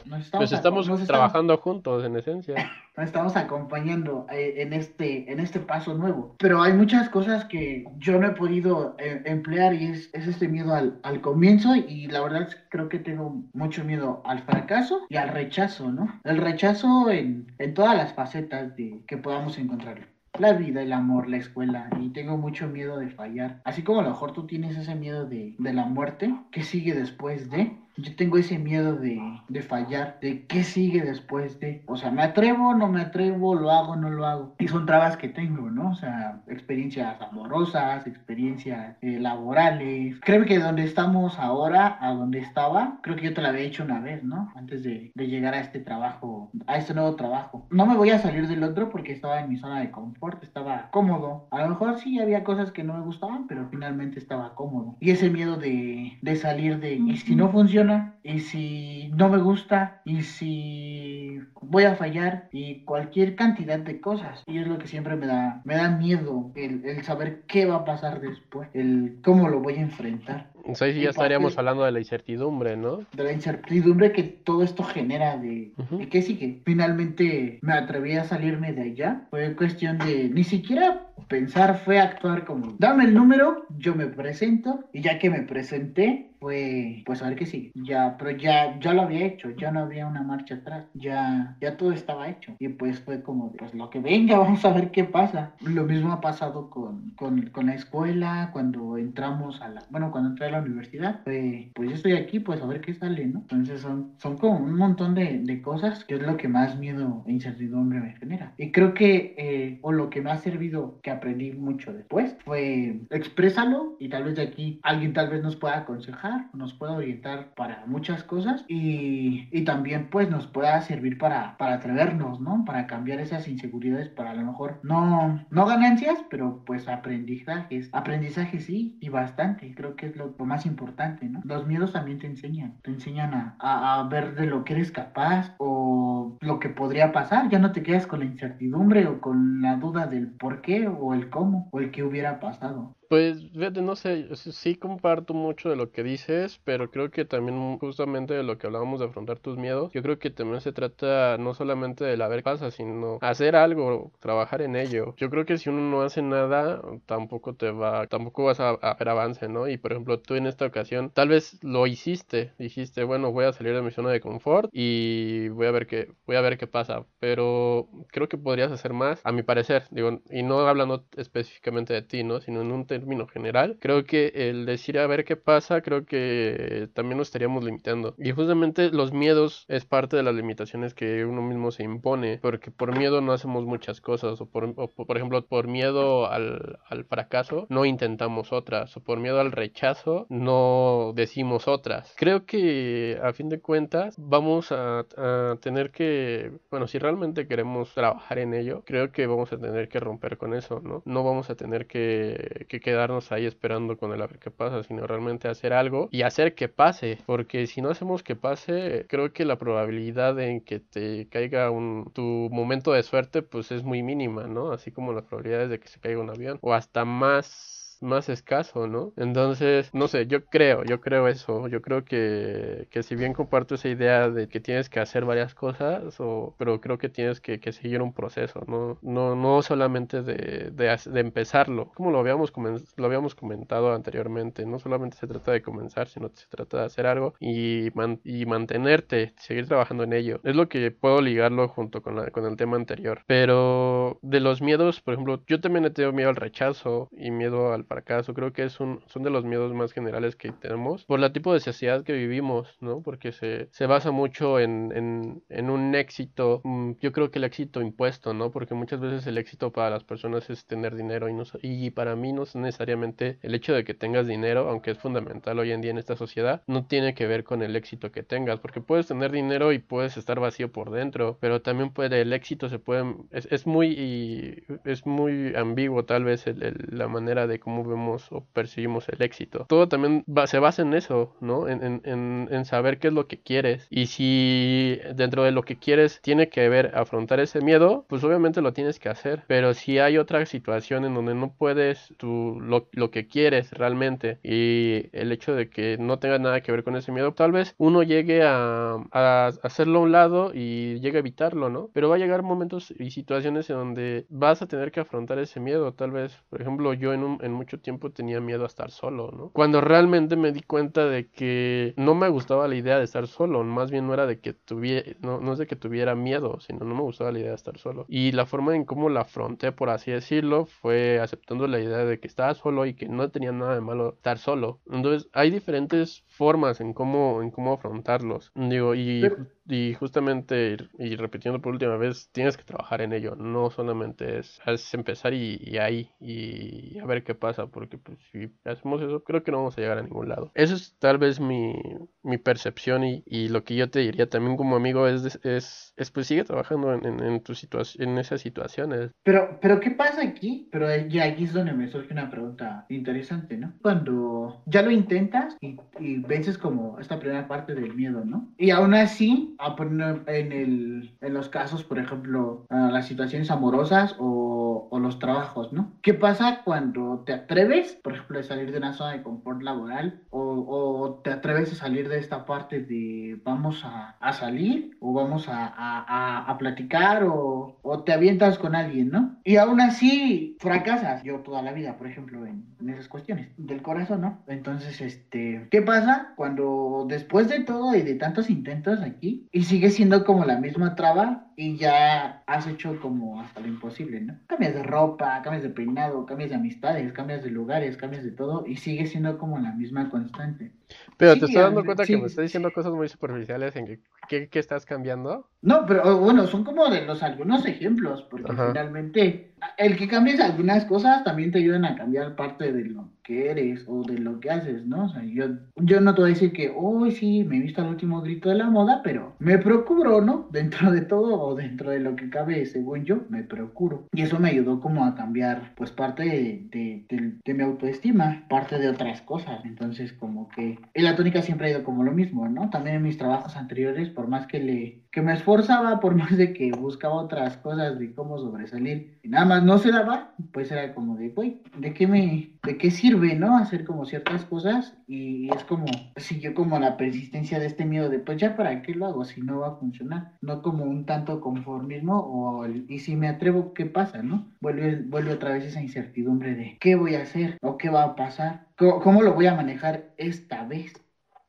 estamos pues estamos trabajando juntos, en esencia. Nos estamos acompañando eh, en este, en este paso nuevo. Pero hay muchas cosas que yo no he podido eh, emplear y es, es este miedo al, al, comienzo y la verdad es que creo que tengo mucho miedo al fracaso y al rechazo, ¿no? El rechazo en, en todas las facetas de que podamos encontrarlo la vida, el amor, la escuela y tengo mucho miedo de fallar. Así como a lo mejor tú tienes ese miedo de, de la muerte, ¿qué sigue después de? Yo tengo ese miedo de, de, fallar, de qué sigue después de, o sea, me atrevo, no me atrevo, lo hago, no lo hago. Y son trabas que tengo, ¿no? O sea, experiencias amorosas, experiencias eh, laborales. Creo que donde estamos ahora, a donde estaba, creo que yo te lo había hecho una vez, ¿no? Antes de, de llegar a este trabajo, a este nuevo trabajo. No me voy a salir del otro porque estaba en mi zona de confort, estaba cómodo. A lo mejor sí había cosas que no me gustaban, pero finalmente estaba cómodo. Y ese miedo de, de salir de, y si no funciona, y si no me gusta y si voy a fallar y cualquier cantidad de cosas. Y es lo que siempre me da, me da miedo el, el saber qué va a pasar después, el cómo lo voy a enfrentar. Entonces sí ya estaríamos hablando de la incertidumbre, ¿no? De la incertidumbre que todo esto genera de, ¿y qué sigue? Finalmente me atreví a salirme de allá. Fue cuestión de ni siquiera pensar, fue actuar como, dame el número, yo me presento y ya que me presenté, fue pues a ver qué sigue. Ya, pero ya, ya lo había hecho, ya no había una marcha atrás, ya, ya todo estaba hecho. Y pues fue como, pues lo que venga, vamos a ver qué pasa. Lo mismo ha pasado con, con, con la escuela, cuando entramos a la, bueno, cuando entré a la universidad, pues, pues yo estoy aquí, pues a ver qué sale, ¿no? Entonces son, son como un montón de, de cosas que es lo que más miedo e incertidumbre me genera. Y creo que, eh, o lo que me ha servido, que aprendí mucho después, fue exprésalo y tal vez de aquí alguien tal vez nos pueda aconsejar, nos pueda orientar para muchas cosas y, y también pues nos pueda servir para, para atrevernos, ¿no? Para cambiar esas inseguridades, para a lo mejor no, no ganancias, pero pues aprendizajes, aprendizaje sí y bastante, creo que es lo más importante, ¿no? Los miedos también te enseñan, te enseñan a, a, ver de lo que eres capaz o lo que podría pasar, ya no te quedas con la incertidumbre o con la duda del por qué o el cómo o el qué hubiera pasado. Pues, no sé, sí comparto mucho de lo que dices, pero creo que también justamente de lo que hablábamos de afrontar tus miedos, yo creo que también se trata no solamente de la ver pasa, sino hacer algo, trabajar en ello. Yo creo que si uno no hace nada, tampoco te va, tampoco vas a, ver avance, ¿no? Y por ejemplo, tú en esta ocasión, tal vez lo hiciste, dijiste, bueno, voy a salir de mi zona de confort y voy a ver qué, voy a ver qué pasa, pero creo que podrías hacer más, a mi parecer, digo, y no hablando específicamente de ti, ¿no? Sino en un término general, creo que el decir a ver qué pasa, creo que también nos estaríamos limitando. Y justamente los miedos es parte de las limitaciones que uno mismo se impone, porque por miedo no hacemos muchas cosas, o por, por ejemplo, por miedo al, al fracaso no intentamos otras, o por miedo al rechazo no decimos otras. Creo que a fin de cuentas vamos a, a tener que, bueno, si realmente queremos trabajar en ello, creo que vamos a tener que romper con eso, ¿no? No vamos a tener que, que quedarnos ahí esperando con el a ver pasa, sino realmente hacer algo y hacer que pase, porque si no hacemos que pase, creo que la probabilidad en que te caiga un tu momento de suerte pues es muy mínima, ¿no? Así como las probabilidades de que se caiga un avión o hasta más más escaso, ¿no? Entonces, no sé, yo creo, yo creo eso, yo creo que, que si bien comparto esa idea de que tienes que hacer varias cosas, o, pero creo que tienes que, que seguir un proceso, ¿no? No, no solamente de, de, empezarlo, como lo habíamos, lo habíamos comentado anteriormente, no solamente se trata de comenzar, sino que se trata de hacer algo y, man, y mantenerte, seguir trabajando en ello. Es lo que puedo ligarlo junto con, la, con el tema anterior, pero de los miedos, por ejemplo, yo también he tenido miedo al rechazo y miedo al fracaso. Creo que es un, son de los miedos más generales que tenemos por el tipo de sociedad que vivimos, ¿no? Porque se, se basa mucho en, en, en un éxito, mm, yo creo que el éxito impuesto, ¿no? Porque muchas veces el éxito para las personas es tener dinero y, no, y para mí no es necesariamente el hecho de que tengas dinero, aunque es fundamental hoy en día en esta sociedad, no tiene que ver con el éxito que tengas, porque puedes tener dinero y puedes estar vacío por dentro, pero también puede, el éxito se puede, es, es muy, es muy ambiguo tal vez la manera de cómo vemos o percibimos el éxito. Todo también se basa en eso, ¿no? En, en, en saber qué es lo que quieres y si dentro de lo que quieres tiene que ver afrontar ese miedo, pues obviamente lo tienes que hacer, pero si hay otra situación en donde no puedes tú lo, lo que quieres realmente y el hecho de que no tenga nada que ver con ese miedo, tal vez uno llegue a, a hacerlo a un lado y llegue a evitarlo, ¿no? Pero va a llegar momentos y situaciones en donde vas a tener que afrontar ese miedo, tal vez, por ejemplo, yo en, un, en mucho tiempo tenía miedo a estar solo, ¿no? Cuando realmente me di cuenta de que no me gustaba la idea de estar solo, más bien no era de que tuviera, no, no es de que tuviera miedo, sino no me gustaba la idea de estar solo. Y la forma en cómo la afronté, por así decirlo, fue aceptando la idea de que estaba solo y que no tenía nada de malo estar solo. Entonces, hay diferentes formas en cómo, en cómo afrontarlos. Digo, y, y justamente, y repitiendo por última vez, tienes que trabajar en ello. No solamente es, empezar y, ahí y a ver qué pasa, porque pues, si hacemos eso, creo que no vamos a llegar a ningún lado. Eso es tal vez mi, mi percepción y, y lo que yo te diría también como amigo es, es, es pues sigue trabajando en, en, en tu en esas situaciones. Pero, pero ¿qué pasa aquí? Pero ya aquí es donde me surge una pregunta interesante, ¿no? Cuando ya lo intentas y, y vences como esta primera parte del miedo, ¿no? Y aún así, a poner en, el, en los casos, por ejemplo, las situaciones amorosas o, los trabajos, ¿no? ¿Qué pasa cuando te atreves, por ejemplo, a salir de una zona de confort laboral o, te atreves a salir de esta parte de vamos a, salir o vamos a, a, platicar o, te avientas con alguien, ¿no? Y aún así fracasas, yo toda la vida, por ejemplo, en, en esas cuestiones del corazón, ¿no? Entonces, este, ¿qué pasa cuando después de todo y de tantos intentos aquí y sigue siendo como la misma traba y ya has hecho como hasta lo imposible, ¿no? Cambias de ropa, cambias de peinado, cambias de amistades, cambias de lugares, cambias de todo y sigue siendo como la misma constante. Pero sí, te estás dando cuenta sí, que me estás diciendo cosas muy superficiales en que, ¿qué, qué estás cambiando? No, pero bueno, son como de los algunos ejemplos, porque Ajá. finalmente el que cambies algunas cosas también te ayudan a cambiar parte de lo que eres o de lo que haces, ¿no? Yo, yo no te voy a decir que, hoy oh, sí, me he visto al último grito de la moda, pero me procuro, ¿no? Dentro de todo o dentro de lo que cabe, según yo, me procuro. Y eso me ayudó como a cambiar, pues, parte de, de, de, mi autoestima, parte de otras cosas. Entonces, como que la tónica siempre ha ido como lo mismo, ¿no? También en mis trabajos anteriores, por más que le que me esforzaba, por más de que buscaba otras cosas de cómo sobresalir, y nada más no se daba, pues era como de, güey, ¿de qué me, de qué sirve, no? Hacer como ciertas cosas, y es como, siguió como la persistencia de este miedo de, pues ya para qué lo hago si no va a funcionar, no como un tanto conformismo, o el, y si me atrevo, ¿qué pasa, no? Vuelve, vuelve otra vez esa incertidumbre de, ¿qué voy a hacer? ¿O qué va a pasar? ¿Cómo, cómo lo voy a manejar esta vez?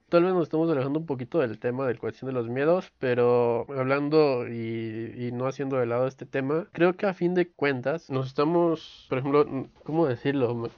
Tal vez nos estamos alejando un poquito del tema de la cuestión de los miedos, pero hablando y, y, no haciendo de lado este tema, creo que a fin de cuentas nos estamos, por ejemplo, ¿cómo decirlo?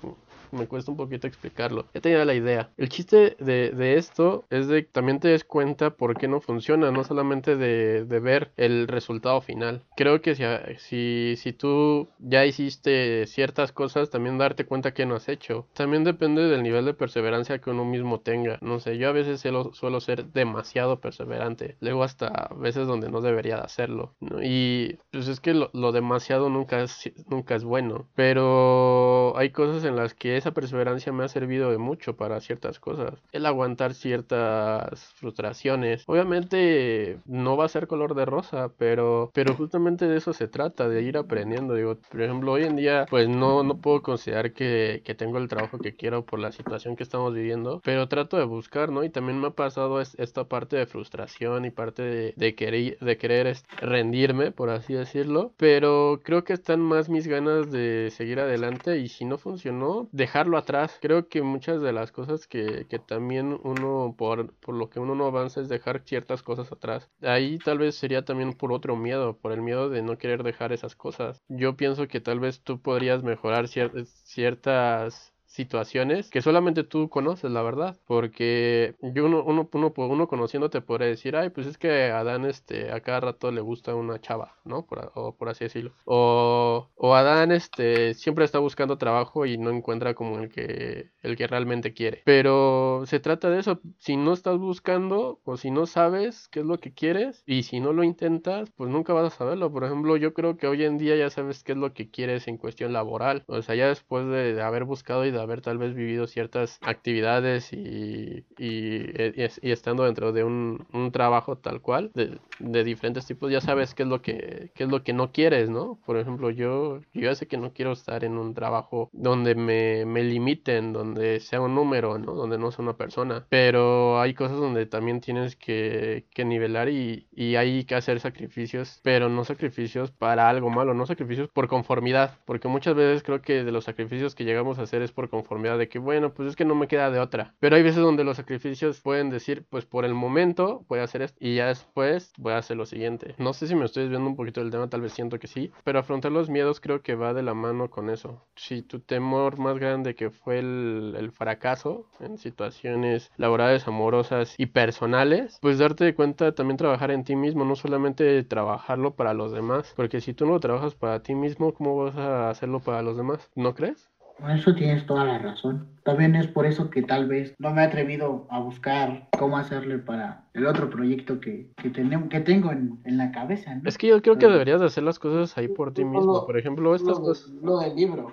Me, cuesta un poquito explicarlo. Ya tenía la idea. El chiste de, de, esto es de que también te des cuenta por qué no funciona, no solamente de, de ver el resultado final. Creo que si, si, si tú ya hiciste ciertas cosas, también darte cuenta que no has hecho. También depende del nivel de perseverancia que uno mismo tenga. No sé, yo a veces suelo, suelo ser demasiado perseverante. Luego hasta veces donde no debería de hacerlo. ¿no? Y pues es que lo, lo demasiado nunca es, nunca es bueno. Pero hay cosas en las que esa perseverancia me ha servido de mucho para ciertas cosas. El aguantar ciertas frustraciones. Obviamente no va a ser color de rosa, pero, pero justamente de eso se trata, de ir aprendiendo. Digo, por ejemplo, hoy en día, pues no, no puedo considerar que, que tengo el trabajo que quiero por la situación que estamos viviendo, pero trato de buscar, ¿no? Y también me ha pasado esta parte de frustración y parte de, de querer, de querer rendirme, por así decirlo, pero creo que están más mis ganas de seguir adelante y si no funcionó, de dejarlo atrás. Creo que muchas de las cosas que, que también uno, por, por, lo que uno no avanza, es dejar ciertas cosas atrás. Ahí tal vez sería también por otro miedo, por el miedo de no querer dejar esas cosas. Yo pienso que tal vez tú podrías mejorar cier ciertas situaciones que solamente tú conoces, la verdad. Porque yo uno, uno, uno, uno conociéndote podría decir, ay, pues es que Adán este, a cada rato le gusta una chava, ¿no? Por, o por así decirlo. O, o Adán este, siempre está buscando trabajo y no encuentra como el que, el que realmente quiere. Pero se trata de eso. Si no estás buscando o si no sabes qué es lo que quieres y si no lo intentas, pues nunca vas a saberlo. Por ejemplo, yo creo que hoy en día ya sabes qué es lo que quieres en cuestión laboral. O sea, ya después de, haber buscado y de haber tal vez vivido ciertas actividades y, y, y, estando dentro de un, un trabajo tal cual, de, de, diferentes tipos, ya sabes qué es lo que, qué es lo que no quieres, ¿no? Por ejemplo, yo, yo sé que no quiero estar en un trabajo donde me, me limiten, donde sea un número, ¿no? Donde no sea una persona. Pero hay cosas donde también tienes que, que nivelar y, y hay que hacer sacrificios, pero no sacrificios para algo malo, no sacrificios por conformidad, porque muchas veces creo que de los sacrificios que llegamos a hacer es por conformidad de que, bueno, pues es que no me queda de otra. Pero hay veces donde los sacrificios pueden decir, pues por el momento voy a hacer esto y ya después voy a hacer lo siguiente. No sé si me estoy desviando un poquito del tema, tal vez siento que sí, pero afrontar los miedos creo que va de la mano con eso. Si tu temor más grande que fue el, el fracaso en situaciones laborales, amorosas y personales, pues darte cuenta también trabajar en ti mismo, no solamente trabajarlo para los demás, porque si tú no lo trabajas para ti mismo, ¿cómo vas a hacerlo para los demás? ¿No crees? Con eso tienes toda la razón. También es por eso que tal vez no me he atrevido a buscar cómo hacerle para el otro proyecto que, que, tenemos, que tengo en, en la cabeza. ¿no? Es que yo creo que deberías de hacer las cosas ahí por ti mismo. Lo- por ejemplo, estas lo, cosas... lo del libro,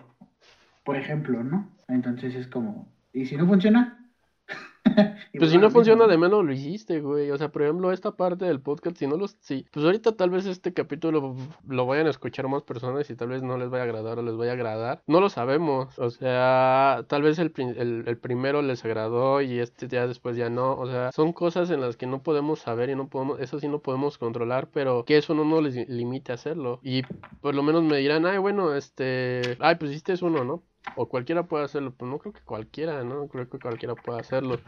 por ejemplo, ¿no? Entonces es como, ¿y si no funciona? Pues si no funciona de menos lo hiciste, güey. O sea, por ejemplo, esta parte del podcast, si no los... Sí, pues ahorita tal vez este capítulo lo vayan a escuchar más personas y tal vez no les vaya a agradar o les vaya a agradar. No lo sabemos. O sea, tal vez el, el, el primero les agradó y este ya después ya no. O sea, son cosas en las que no podemos saber y no podemos... Eso sí no podemos controlar, pero que eso no nos les limite a hacerlo. Y por lo menos me dirán, ay, bueno, este... Ay, pues hiciste uno, ¿no? O cualquiera puede hacerlo, pero no creo que cualquiera, ¿no? Creo que cualquiera puede hacerlo.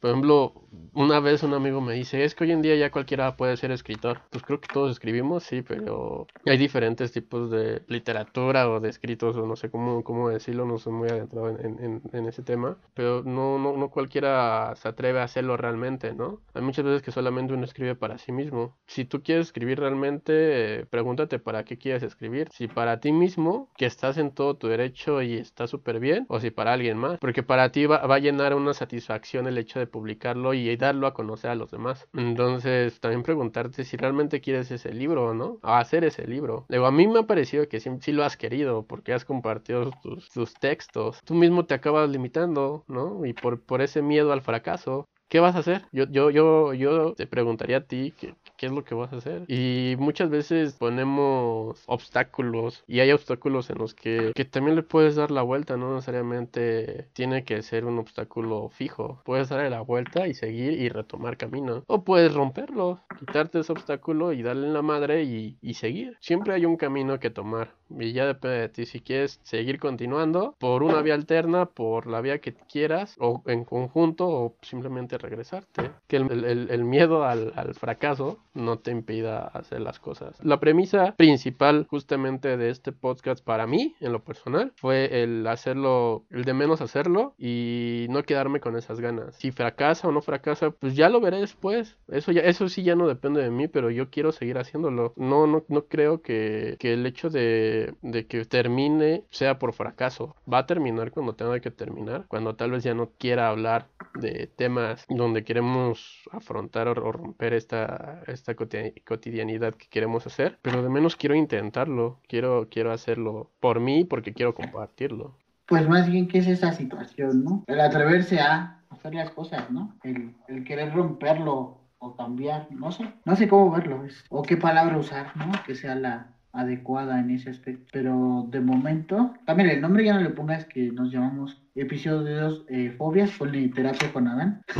Por ejemplo, una vez un amigo me dice, es que hoy en día ya cualquiera puede ser escritor. Pues creo que todos escribimos, sí, pero hay diferentes tipos de literatura o de escritos, o no sé cómo, cómo decirlo, no soy muy adentrado en, en- en- ese tema, pero no, no, no cualquiera se atreve a hacerlo realmente, ¿no? Hay muchas veces que solamente uno escribe para sí mismo. Si tú quieres escribir realmente, pregúntate para qué quieres escribir. Si para ti mismo, que estás en todo tu derecho y está súper bien, o si para alguien más, porque para ti va, va a llenar una satisfacción el hecho de publicarlo y darlo a conocer a los demás. Entonces, también preguntarte si realmente quieres ese libro, ¿no? O hacer ese libro. Luego, a mí me ha parecido que sí, sí lo has querido, porque has compartido tus, tus textos. Tú mismo te acabas limitando, ¿no? Y por, por ese miedo al fracaso. ¿Qué vas a hacer? Yo, yo, yo, yo te preguntaría a ti qué, qué es lo que vas a hacer. Y muchas veces ponemos obstáculos y hay obstáculos en los que, que también le puedes dar la vuelta, no necesariamente tiene que ser un obstáculo fijo. Puedes darle la vuelta y seguir y retomar camino. O puedes romperlo, quitarte ese obstáculo y darle en la madre y, y seguir. Siempre hay un camino que tomar. Y ya depende de ti si quieres seguir continuando por una vía alterna, por la vía que quieras, o en conjunto, o simplemente regresarte. Que el, el- miedo al, al fracaso no te impida hacer las cosas. La premisa principal justamente de este podcast para mí, en lo personal, fue el hacerlo, el de menos hacerlo y no quedarme con esas ganas. Si fracasa o no fracasa, pues ya lo veré después. Eso ya, eso sí ya no depende de mí, pero yo quiero seguir haciéndolo. No, no, no creo que, que el hecho de, de que termine sea por fracaso. Va a terminar cuando tenga que terminar, cuando tal vez ya no quiera hablar de temas donde queremos afrontar o, romper esta, esta coti- cotidianidad que queremos hacer, pero de menos quiero intentarlo, quiero, quiero hacerlo por mí porque quiero compartirlo. Pues más bien, ¿qué es esa situación, no? El atreverse a hacer las cosas, ¿no? El, el querer romperlo o cambiar, no sé, no sé cómo verlo, es- o qué palabra usar, ¿no? Que sea la adecuada en ese aspecto. Pero de momento, también el nombre ya no le pongas que nos llamamos episodios eh, fobias, ponle terapia con Adán.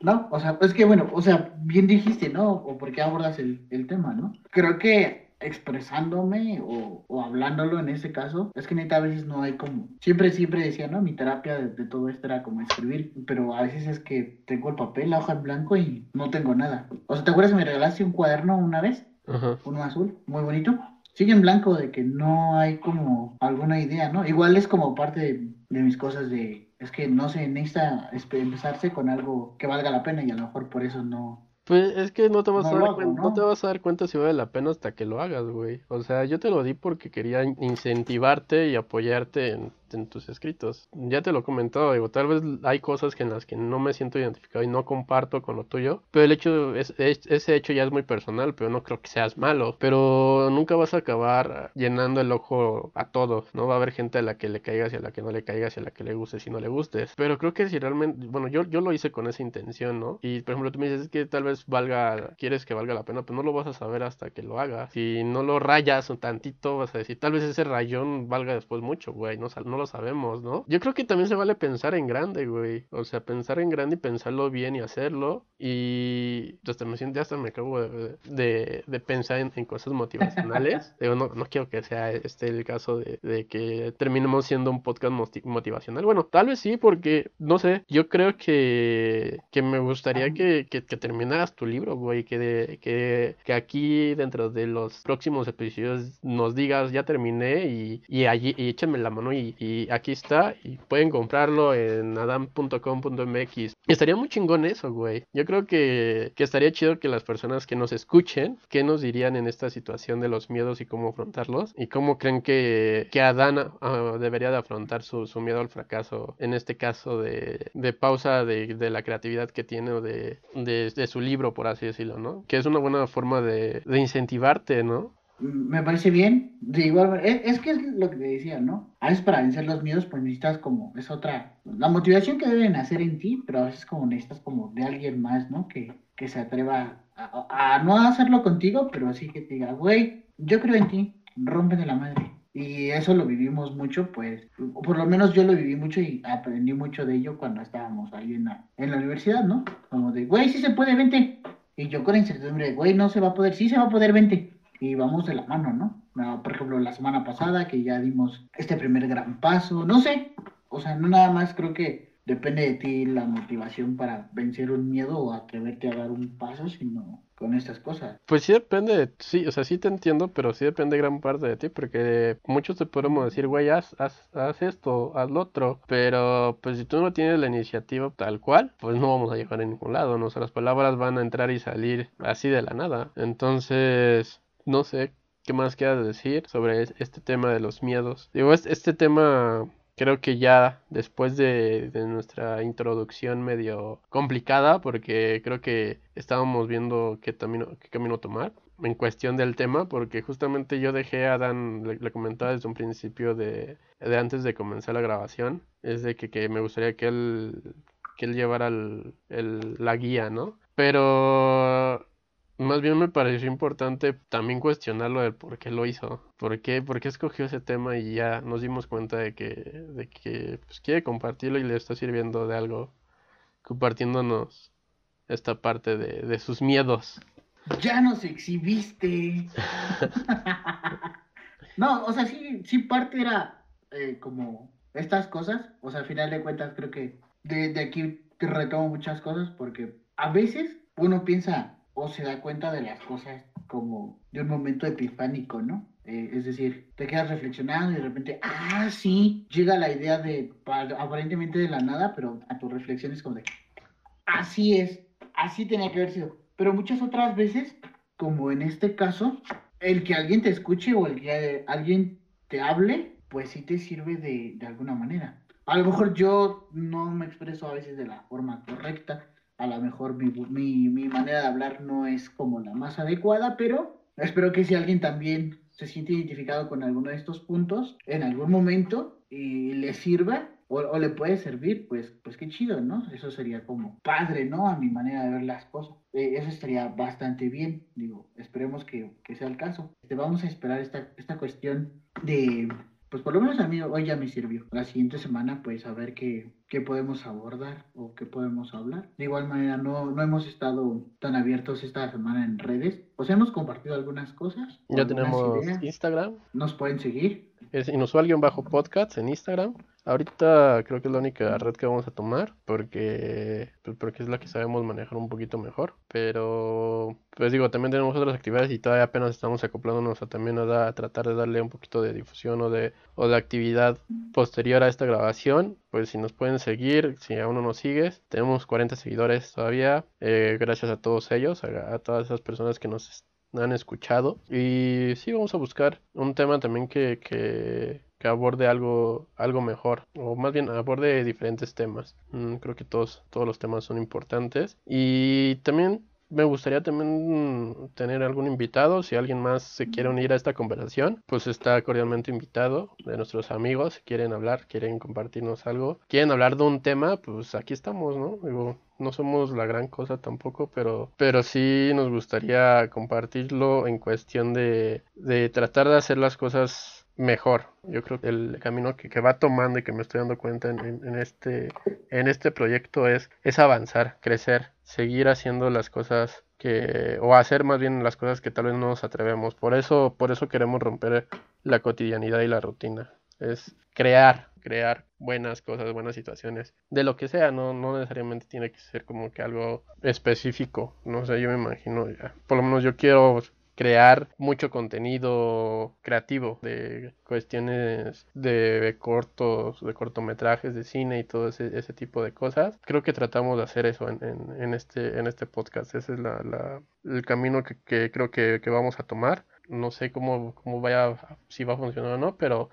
¿No? O sea, es que bueno, o sea, bien dijiste, ¿no? O por qué abordas el, el tema, ¿no? Creo que expresándome o, o hablándolo en este caso, es que neta a veces no hay como, siempre, siempre decía, ¿no? Mi terapia de, de todo esto era como escribir, pero a veces es que tengo el papel, la hoja en blanco y no tengo nada. O sea, ¿te acuerdas que me regalaste un cuaderno una vez? Ajá. Uno azul, muy bonito. sigue en blanco de que no hay como alguna idea, ¿no? Igual es como parte de, de mis cosas de, es que no se necesita empezarse con algo que valga la pena y a lo mejor por eso no, pues es que no te vas a dar cuenta, ¿no? te vas a dar cuenta si vale la pena hasta que lo hagas, güey. O sea, yo te lo di porque quería incentivarte y apoyarte en, tus escritos. Ya te lo he comentado, digo, tal vez hay cosas que en las que no me siento identificado y no comparto con lo tuyo, pero el hecho, es, ese hecho ya es muy personal, pero no creo que seas malo. Pero nunca vas a acabar llenando el ojo a todo, ¿no? Va a haber gente a la que le caigas y a la que no le caigas y a la que le gustes y no le gustes. Pero creo que si realmente, bueno, yo, yo lo hice con esa intención, ¿no? Y por ejemplo, tú me dices que tal vez valga, quieres que valga la pena, pues no lo vas a saber hasta que lo hagas. Si no lo rayas un tantito, vas a decir, tal vez ese rayón valga después mucho, güey, no, no lo sabemos, ¿no? Yo creo que también se vale pensar en grande, güey. O sea, pensar en grande y pensarlo bien y hacerlo. Y hasta me siento, hasta me acabo de, de, pensar en, cosas motivacionales. Digo, no, no quiero que sea este el caso de, de que terminemos siendo un podcast motivacional. Bueno, tal vez sí, porque, no sé, yo creo que, que me gustaría que, que, que terminaras tu libro, güey, que, de, que, que, aquí dentro de los próximos episodios nos digas, ya terminé y, y allí y échenme la mano y, y, aquí está y pueden comprarlo en adam.com.mx. Estaría muy chingón eso, güey. Yo creo que, que estaría chido que las personas que nos escuchen, qué nos dirían en esta situación de los miedos y cómo afrontarlos y cómo creen que, que Adán ah, debería de afrontar su, su, miedo al fracaso, en este caso de, de pausa de, de, la creatividad que tiene o de, de su libro, por así decirlo, ¿no? Que es una buena forma de, de incentivarte, ¿no? Me parece bien. De igual es, que es lo que te decía, ¿no? A veces para vencer los miedos, pues necesitas como, es otra, la motivación que deben hacer en ti, pero a veces como necesitas como de alguien más, ¿no? Que, que se atreva a, no hacerlo contigo, pero así que te diga, güey, yo creo en ti, rompe de la madre. Y eso lo vivimos mucho, pues, por lo menos yo lo viví mucho y aprendí mucho de ello cuando estábamos ahí en la, en la universidad, ¿no? Como de, güey, sí se puede, vente. Y yo con incertidumbre, güey, no se va a poder, sí se va a poder, vente. Y vamos de la mano, ¿no? Por ejemplo, la semana pasada que ya dimos este primer gran paso, no sé, o sea, no nada más creo que depende de ti la motivación para vencer un miedo o atreverte a dar un paso, sino con estas cosas. Pues sí depende, de, sí, o sea, sí te entiendo, pero sí depende gran parte de ti, porque muchos te podemos decir, güey, haz, haz, haz, esto, haz lo otro, pero pues si tú no tienes la iniciativa tal cual, pues no vamos a llegar a ningún lado, las palabras van a entrar y salir así de la nada. Entonces, no sé, ¿qué más queda decir sobre este tema de los miedos? Digo, este tema creo que ya después de, nuestra introducción medio complicada, porque creo que estábamos viendo qué, camino, qué camino tomar en cuestión del tema, porque justamente yo dejé a Dan, le, comentaba desde un principio de, de, antes de comenzar la grabación, es de que, que me gustaría que él, que él llevara el, el, la guía, ¿no? Pero más bien me pareció importante también cuestionarlo del por qué lo hizo. ¿Por qué, por qué escogió ese tema y ya nos dimos cuenta de que, de que pues, quiere compartirlo y le está sirviendo de algo, compartiéndonos esta parte de, de sus miedos. Ya nos exhibiste. no, o sea, sí, sí parte era eh, como estas cosas. O sea, al final de cuentas creo que de, de aquí te retomo muchas cosas porque a veces uno piensa, o se da cuenta de las cosas como de un momento epifánico, ¿no? Eh, es decir, te quedas reflexionando y de repente, ah, sí, llega la idea de, aparentemente de la nada, pero a tu reflexión es como de, así es, así tenía que haber sido. Pero muchas otras veces, como en este caso, el que alguien te escuche o el que alguien te hable, pues sí te sirve de, de alguna manera. A lo mejor yo no me expreso a veces de la forma correcta, a lo mejor mi, mi, manera de hablar no es como la más adecuada, pero espero que si alguien también se siente identificado con alguno de estos puntos en algún momento y le sirva o, le puede servir, pues, pues qué chido, ¿no? Eso sería como padre, ¿no? A mi manera de ver las cosas. Eh, eso estaría bastante bien, digo, esperemos que, que sea el caso. Este, vamos a esperar esta, esta cuestión de pues por lo menos a mí hoy ya me sirvió. La siguiente semana, pues a ver qué, qué podemos abordar o qué podemos hablar. De igual manera, no, no hemos estado tan abiertos esta semana en redes. Pues hemos compartido algunas cosas. Ya tenemos Instagram. Nos pueden seguir. Es inusual-podcast en Instagram. Ahorita creo que es la única red que vamos a tomar porque, pues porque es la que sabemos manejar un poquito mejor. Pero, pues digo, también tenemos otras actividades y todavía apenas estamos acoplándonos a también a, tratar de darle un poquito de difusión o de, o de actividad posterior a esta grabación. Pues si nos pueden seguir, si aún no nos sigues, tenemos 40 seguidores todavía. Eh, gracias a todos ellos, a, todas esas personas que nos han escuchado. Y sí, vamos a buscar un tema también que, que, que aborde algo, algo mejor, o más bien aborde diferentes temas. Mm, creo que todos, todos los temas son importantes. Y también me gustaría también tener algún invitado, si alguien más se quiere unir a esta conversación, pues está cordialmente invitado de nuestros amigos, si quieren hablar, quieren compartirnos algo, quieren hablar de un tema, pues aquí estamos, ¿no? Digo, no somos la gran cosa tampoco, pero, pero sí nos gustaría compartirlo en cuestión de, de tratar de hacer las cosas mejor. Yo creo que el camino que, va tomando y que me estoy dando cuenta en, este, en este proyecto es, es avanzar, crecer, seguir haciendo las cosas que, o hacer más bien las cosas que tal vez no nos atrevemos. Por eso, por eso queremos romper la cotidianidad y la rutina. Es crear, crear buenas cosas, buenas situaciones, de lo que sea, no, no necesariamente tiene que ser como que algo específico, no sé, yo me imagino, por lo menos yo quiero crear mucho contenido creativo de cuestiones de cortos, de cortometrajes, de cine y todo ese, ese tipo de cosas. Creo que tratamos de hacer eso en, en, este, en este podcast. Ese es la, la, el camino que, que creo que, que, vamos a tomar. No sé cómo, cómo vaya, si va a funcionar o no, pero,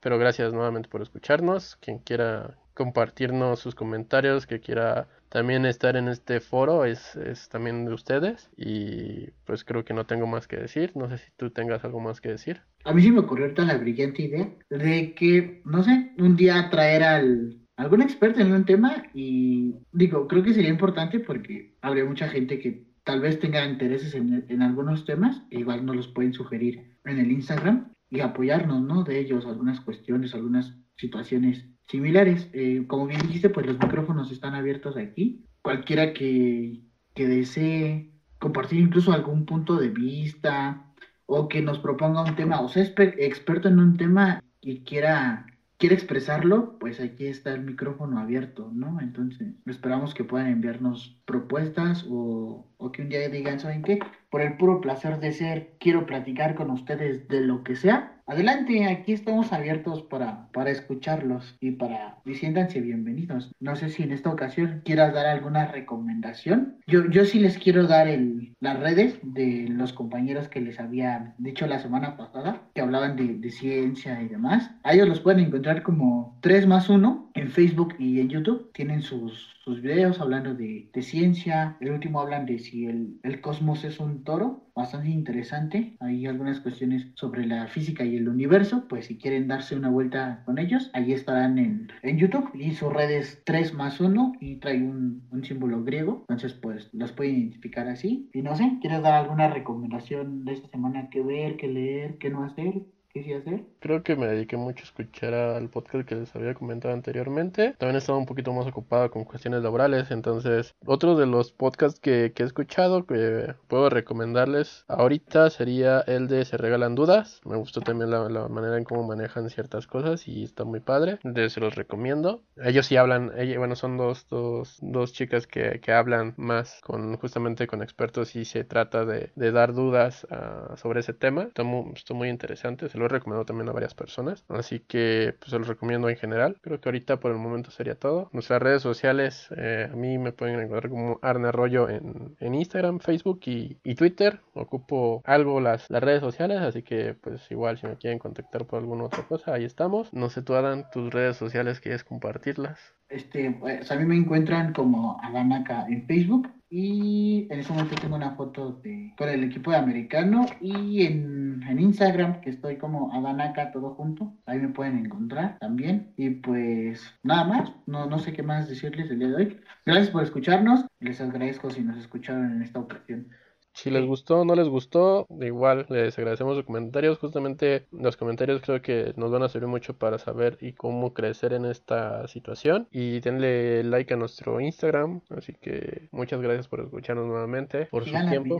pero gracias nuevamente por escucharnos. Quien quiera compartirnos sus comentarios, que quiera también estar en este foro es, es, también de ustedes y pues creo que no tengo más que decir. No sé si tú tengas algo más que decir. A mí sí me ocurrió la brillante idea de que, no sé, un día traer al algún experto en un tema y digo, creo que sería importante porque habría mucha gente que tal vez tenga intereses en, en algunos temas, e igual nos los pueden sugerir en el Instagram y apoyarnos, ¿no? De ellos, algunas cuestiones, algunas situaciones similares. Eh, como bien dijiste, pues los micrófonos están abiertos aquí. Cualquiera que, que desee compartir incluso algún punto de vista o que nos proponga un tema o sea experto en un tema y quiera quiere expresarlo, pues aquí está el micrófono abierto, ¿no? Entonces, esperamos que puedan enviarnos propuestas o, o, que un día digan, ¿saben qué? Por el puro placer de ser, quiero platicar con ustedes de lo que sea, Adelante, aquí estamos abiertos para, para escucharlos y para siéntanse bienvenidos. No sé si en esta ocasión quieras dar alguna recomendación. Yo, yo sí les quiero dar el, las redes de los compañeros que les había dicho la semana pasada, que hablaban de, de ciencia y demás. A ellos los pueden encontrar como 3 más 1 en Facebook y en YouTube. Tienen sus, sus videos hablando de, de ciencia. El último hablan de si el, el cosmos es un toro bastante interesante. Hay algunas cuestiones sobre la física y el universo. Pues si quieren darse una vuelta con ellos, ahí estarán en, en YouTube. Y su red es 3 más 1 y trae un, un símbolo griego. Entonces, pues los pueden identificar así. Y no sé, ¿quieres dar alguna recomendación de esta semana? ¿Qué ver, qué leer, qué no hacer? Hacer? Creo que me dediqué mucho a escuchar al podcast que les había comentado anteriormente. También he estado un poquito más ocupado con cuestiones laborales, entonces otro de los podcasts que, que he escuchado que puedo recomendarles ahorita sería el de Se Regalan Dudas. Me gustó también la, la manera en cómo manejan ciertas cosas y está muy padre. Entonces se los recomiendo. Ellos sí hablan, bueno, son dos, dos, dos chicas que, que hablan más con justamente con expertos y se trata de, de dar dudas uh, sobre ese tema. Está muy, está muy interesante lo he recomendado también a varias personas. Así que pues se los recomiendo en general. Creo que ahorita por el momento sería todo. Nuestras redes sociales, eh, a mí me pueden encontrar como Arne Arroyo en, Instagram, Facebook y, Twitter. Ocupo algo las, redes sociales, así que pues igual si me quieren contactar por alguna otra cosa, ahí estamos. No sé tú, Adán, tus redes sociales, ¿quieres compartirlas? Este, pues a mí me encuentran como Adanaka en Facebook y en ese momento tengo una foto de, con el equipo de americano y en, en Instagram que estoy como Adanaka todo junto, ahí me pueden encontrar también y pues nada más, no, no sé qué más decirles el día de hoy. Gracias por escucharnos, les agradezco si nos escucharon en esta ocasión. Si les gustó o no les gustó, igual les agradecemos sus comentarios. Justamente los comentarios creo que nos van a servir mucho para saber y cómo crecer en esta situación. Y denle like a nuestro Instagram. Así que muchas gracias por escucharnos nuevamente, por su tiempo.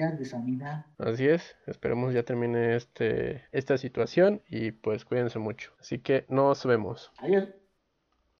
Así es, esperemos ya termine este, esta situación y pues cuídense mucho. Así que nos vemos. Adiós.